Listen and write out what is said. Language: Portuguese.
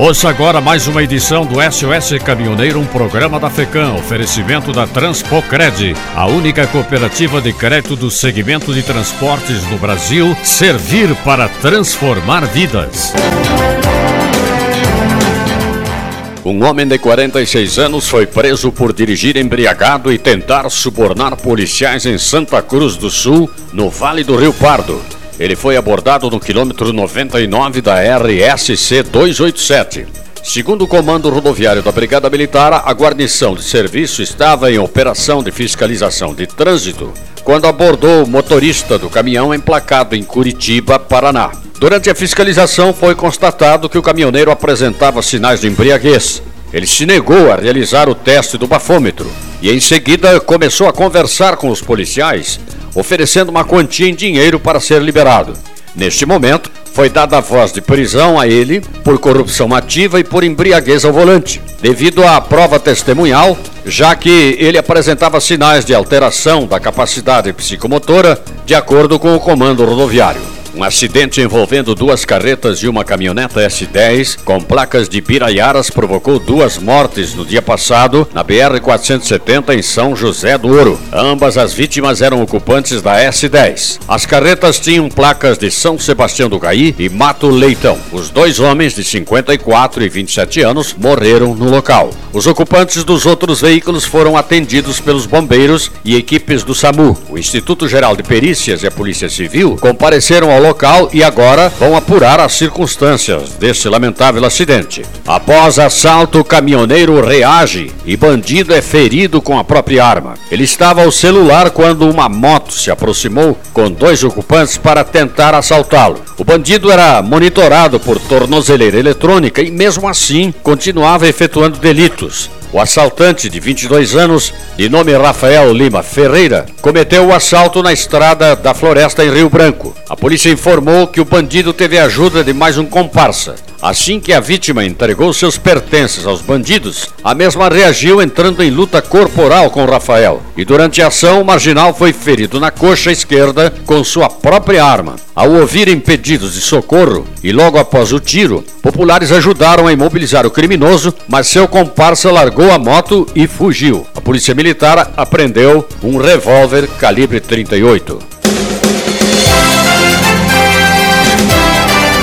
Ouça agora mais uma edição do SOS Caminhoneiro, um programa da FECAM, oferecimento da Transpocred, a única cooperativa de crédito do segmento de transportes no Brasil, servir para transformar vidas. Um homem de 46 anos foi preso por dirigir embriagado e tentar subornar policiais em Santa Cruz do Sul, no Vale do Rio Pardo. Ele foi abordado no quilômetro 99 da RSC 287. Segundo o Comando Rodoviário da Brigada Militar, a guarnição de serviço estava em operação de fiscalização de trânsito quando abordou o motorista do caminhão emplacado em Curitiba, Paraná. Durante a fiscalização foi constatado que o caminhoneiro apresentava sinais de embriaguez. Ele se negou a realizar o teste do bafômetro e em seguida começou a conversar com os policiais, oferecendo uma quantia em dinheiro para ser liberado. Neste momento, foi dada a voz de prisão a ele por corrupção ativa e por embriaguez ao volante, devido à prova testemunhal, já que ele apresentava sinais de alteração da capacidade psicomotora, de acordo com o comando rodoviário. Um acidente envolvendo duas carretas e uma caminhoneta S10 com placas de Piraiaras provocou duas mortes no dia passado na BR-470 em São José do Ouro. Ambas as vítimas eram ocupantes da S10. As carretas tinham placas de São Sebastião do Caí e Mato Leitão. Os dois homens de 54 e 27 anos morreram no local. Os ocupantes dos outros veículos foram atendidos pelos bombeiros e equipes do SAMU. O Instituto Geral de Perícias e a Polícia Civil compareceram ao ao local e agora vão apurar as circunstâncias deste lamentável acidente. Após assalto, o caminhoneiro reage e bandido é ferido com a própria arma. Ele estava ao celular quando uma moto se aproximou com dois ocupantes para tentar assaltá-lo. O bandido era monitorado por tornozeleira eletrônica e, mesmo assim, continuava efetuando delitos. O assaltante de 22 anos, de nome Rafael Lima Ferreira, cometeu o assalto na estrada da Floresta em Rio Branco. A polícia informou que o bandido teve a ajuda de mais um comparsa. Assim que a vítima entregou seus pertences aos bandidos, a mesma reagiu entrando em luta corporal com Rafael. E durante a ação, o marginal foi ferido na coxa esquerda com sua própria arma. Ao ouvirem pedidos de socorro e logo após o tiro, populares ajudaram a imobilizar o criminoso, mas seu comparsa largou a moto e fugiu. A polícia militar apreendeu um revólver calibre 38.